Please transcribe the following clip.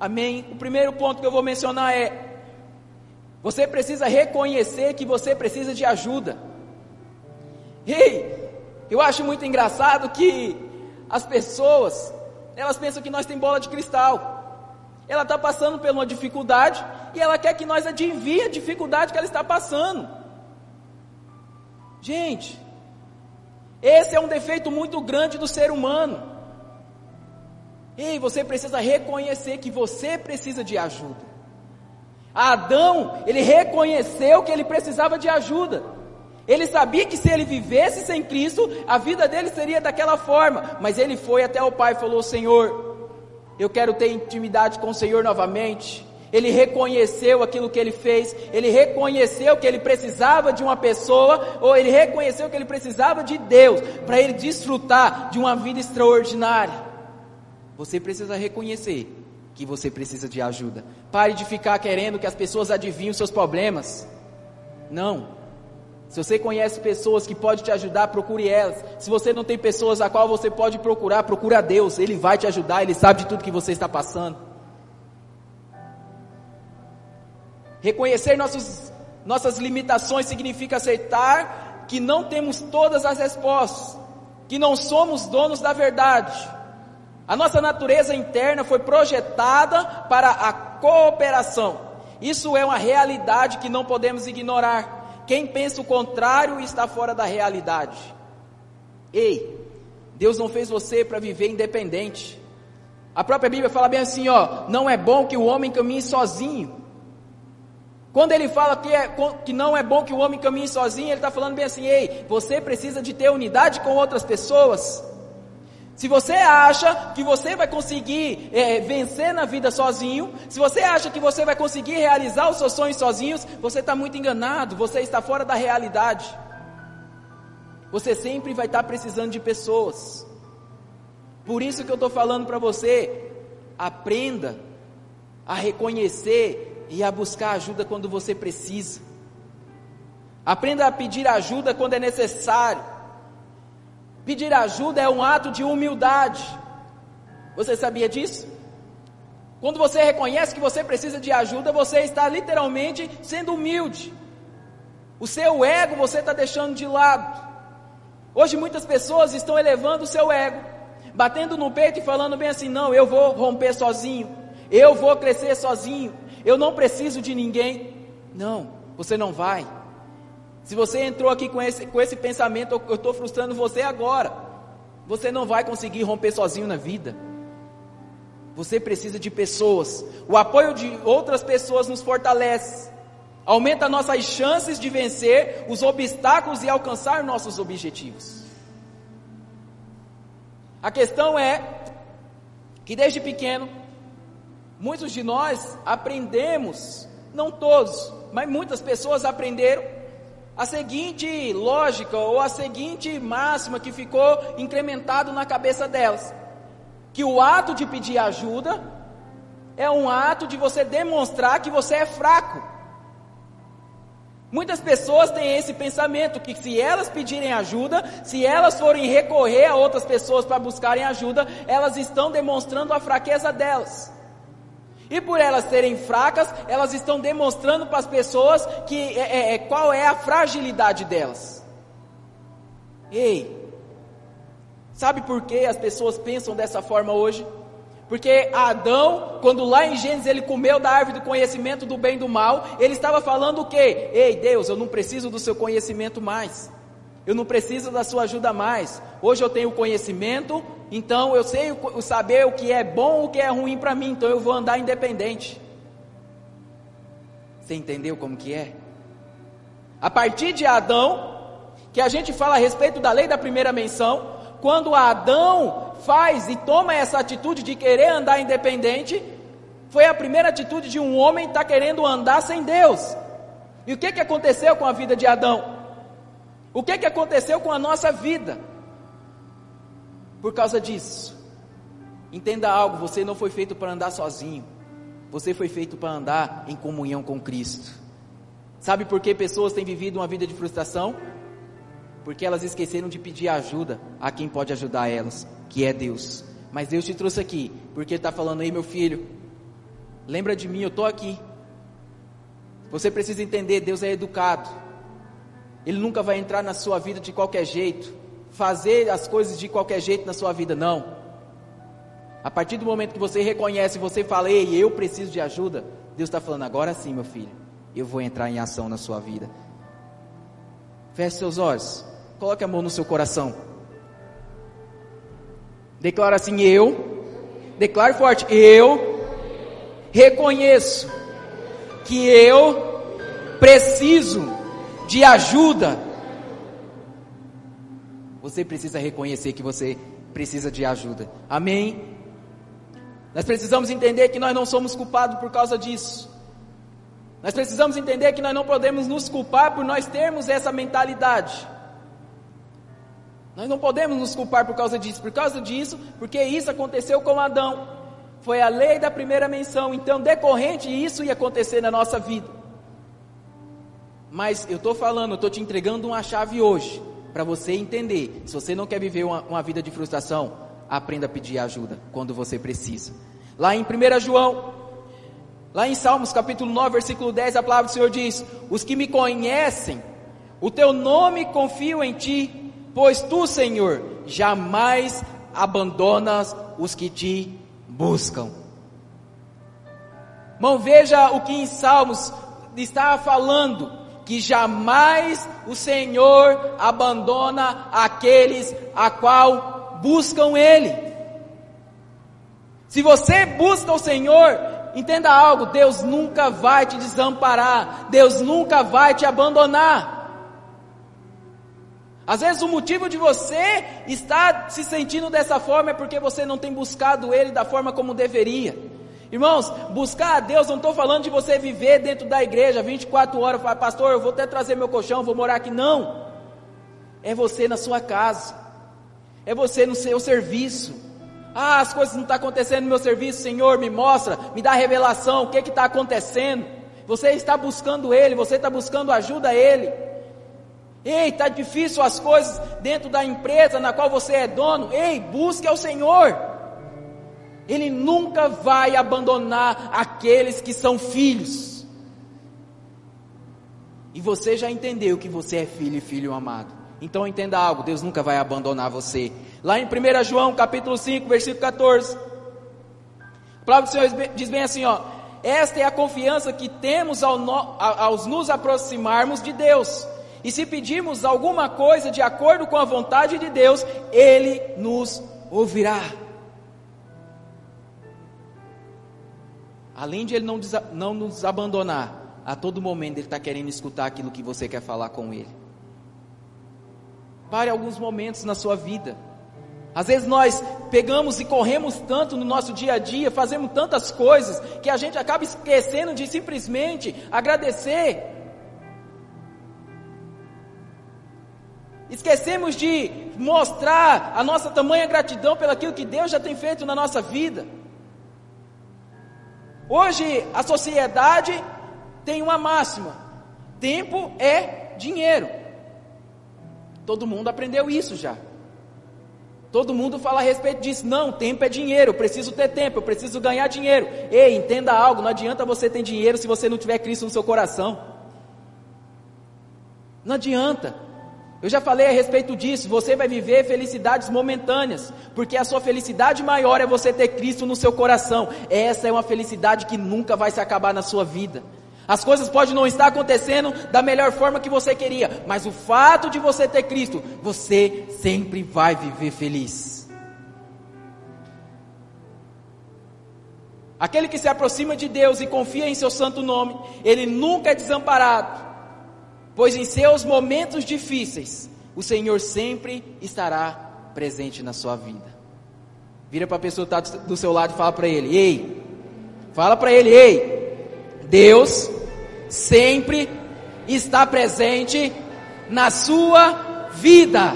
Amém? O primeiro ponto que eu vou mencionar é: você precisa reconhecer que você precisa de ajuda. Ei, eu acho muito engraçado que as pessoas, elas pensam que nós temos bola de cristal. Ela está passando por uma dificuldade e ela quer que nós adivinhe a dificuldade que ela está passando. Gente, esse é um defeito muito grande do ser humano. Ei, você precisa reconhecer que você precisa de ajuda. Adão, ele reconheceu que ele precisava de ajuda. Ele sabia que se ele vivesse sem Cristo, a vida dele seria daquela forma. Mas ele foi até o Pai e falou: Senhor, eu quero ter intimidade com o Senhor novamente. Ele reconheceu aquilo que ele fez, ele reconheceu que ele precisava de uma pessoa, ou ele reconheceu que ele precisava de Deus, para ele desfrutar de uma vida extraordinária. Você precisa reconhecer que você precisa de ajuda. Pare de ficar querendo que as pessoas adivinhem os seus problemas. Não. Se você conhece pessoas que podem te ajudar, procure elas. Se você não tem pessoas a qual você pode procurar, procure a Deus. Ele vai te ajudar, Ele sabe de tudo que você está passando. Reconhecer nossos, nossas limitações significa aceitar que não temos todas as respostas, que não somos donos da verdade. A nossa natureza interna foi projetada para a cooperação. Isso é uma realidade que não podemos ignorar. Quem pensa o contrário está fora da realidade. Ei, Deus não fez você para viver independente. A própria Bíblia fala bem assim, ó, não é bom que o homem caminhe sozinho. Quando ele fala que, é, que não é bom que o homem caminhe sozinho, ele está falando bem assim, ei, você precisa de ter unidade com outras pessoas. Se você acha que você vai conseguir é, vencer na vida sozinho, se você acha que você vai conseguir realizar os seus sonhos sozinhos, você está muito enganado, você está fora da realidade. Você sempre vai estar tá precisando de pessoas. Por isso que eu estou falando para você, aprenda a reconhecer e a buscar ajuda quando você precisa. Aprenda a pedir ajuda quando é necessário. Pedir ajuda é um ato de humildade. Você sabia disso? Quando você reconhece que você precisa de ajuda, você está literalmente sendo humilde. O seu ego você está deixando de lado. Hoje muitas pessoas estão elevando o seu ego, batendo no peito e falando bem assim: não, eu vou romper sozinho, eu vou crescer sozinho, eu não preciso de ninguém. Não, você não vai. Se você entrou aqui com esse, com esse pensamento, eu estou frustrando você agora. Você não vai conseguir romper sozinho na vida. Você precisa de pessoas. O apoio de outras pessoas nos fortalece. Aumenta nossas chances de vencer os obstáculos e alcançar nossos objetivos. A questão é que desde pequeno, muitos de nós aprendemos, não todos, mas muitas pessoas aprenderam a seguinte lógica ou a seguinte máxima que ficou incrementado na cabeça delas: que o ato de pedir ajuda é um ato de você demonstrar que você é fraco. Muitas pessoas têm esse pensamento que se elas pedirem ajuda, se elas forem recorrer a outras pessoas para buscarem ajuda, elas estão demonstrando a fraqueza delas. E por elas serem fracas, elas estão demonstrando para as pessoas que é, é, é, qual é a fragilidade delas. Ei, sabe por que as pessoas pensam dessa forma hoje? Porque Adão, quando lá em Gênesis ele comeu da árvore do conhecimento do bem e do mal, ele estava falando o quê? Ei, Deus, eu não preciso do seu conhecimento mais. Eu não preciso da sua ajuda mais. Hoje eu tenho conhecimento, então eu sei o, saber o que é bom, o que é ruim para mim, então eu vou andar independente. Você entendeu como que é? A partir de Adão, que a gente fala a respeito da lei da primeira menção, quando Adão faz e toma essa atitude de querer andar independente, foi a primeira atitude de um homem estar tá querendo andar sem Deus. E o que, que aconteceu com a vida de Adão? O que, que aconteceu com a nossa vida? Por causa disso, entenda algo: você não foi feito para andar sozinho, você foi feito para andar em comunhão com Cristo. Sabe por que pessoas têm vivido uma vida de frustração? Porque elas esqueceram de pedir ajuda a quem pode ajudar elas, que é Deus. Mas Deus te trouxe aqui, porque Ele está falando aí, meu filho, Lembra de mim, eu estou aqui. Você precisa entender, Deus é educado. Ele nunca vai entrar na sua vida de qualquer jeito, fazer as coisas de qualquer jeito na sua vida, não. A partir do momento que você reconhece, você fala, ei, eu preciso de ajuda, Deus está falando, agora sim, meu filho, eu vou entrar em ação na sua vida. Feche seus olhos, coloque a mão no seu coração. Declara assim: Eu, declare forte, eu reconheço que eu preciso de ajuda. Você precisa reconhecer que você precisa de ajuda. Amém? Nós precisamos entender que nós não somos culpados por causa disso. Nós precisamos entender que nós não podemos nos culpar por nós termos essa mentalidade. Nós não podemos nos culpar por causa disso, por causa disso, porque isso aconteceu com Adão. Foi a lei da primeira menção, então decorrente isso ia acontecer na nossa vida. Mas eu estou falando, eu estou te entregando uma chave hoje, para você entender. Se você não quer viver uma, uma vida de frustração, aprenda a pedir ajuda quando você precisa. Lá em 1 João, lá em Salmos capítulo 9, versículo 10, a palavra do Senhor diz: Os que me conhecem, o teu nome confio em ti, Pois tu, Senhor, jamais abandonas os que te buscam. Irmão, veja o que em Salmos está falando, que jamais o Senhor abandona aqueles a qual buscam Ele. Se você busca o Senhor, entenda algo, Deus nunca vai te desamparar, Deus nunca vai te abandonar. Às vezes o motivo de você estar se sentindo dessa forma é porque você não tem buscado Ele da forma como deveria. Irmãos, buscar a Deus, não estou falando de você viver dentro da igreja 24 horas, falar, pastor, eu vou até trazer meu colchão, vou morar aqui. Não. É você na sua casa. É você no seu serviço. Ah, as coisas não estão tá acontecendo no meu serviço, Senhor, me mostra, me dá revelação, o que está acontecendo. Você está buscando Ele, você está buscando ajuda a Ele. Ei, está difícil as coisas dentro da empresa na qual você é dono. Ei, busque ao Senhor. Ele nunca vai abandonar aqueles que são filhos. E você já entendeu que você é filho e filho amado. Então entenda algo, Deus nunca vai abandonar você. Lá em 1 João capítulo 5, versículo 14. A palavra do Senhor diz bem assim, ó. Esta é a confiança que temos ao, no, ao nos aproximarmos de Deus e se pedirmos alguma coisa de acordo com a vontade de Deus, Ele nos ouvirá. Além de Ele não, não nos abandonar, a todo momento Ele está querendo escutar aquilo que você quer falar com Ele. Pare alguns momentos na sua vida. Às vezes nós pegamos e corremos tanto no nosso dia a dia, fazemos tantas coisas, que a gente acaba esquecendo de simplesmente agradecer Esquecemos de mostrar a nossa tamanha gratidão pelo aquilo que Deus já tem feito na nossa vida. Hoje a sociedade tem uma máxima: tempo é dinheiro. Todo mundo aprendeu isso já. Todo mundo fala a respeito disso. Não, tempo é dinheiro, eu preciso ter tempo, eu preciso ganhar dinheiro. Ei, entenda algo, não adianta você ter dinheiro se você não tiver Cristo no seu coração. Não adianta. Eu já falei a respeito disso. Você vai viver felicidades momentâneas, porque a sua felicidade maior é você ter Cristo no seu coração. Essa é uma felicidade que nunca vai se acabar na sua vida. As coisas podem não estar acontecendo da melhor forma que você queria, mas o fato de você ter Cristo, você sempre vai viver feliz. Aquele que se aproxima de Deus e confia em seu santo nome, ele nunca é desamparado pois em seus momentos difíceis, o Senhor sempre estará presente na sua vida. Vira para a pessoa que está do seu lado e fala para ele: Ei, fala para ele: Ei, Deus sempre está presente na sua vida.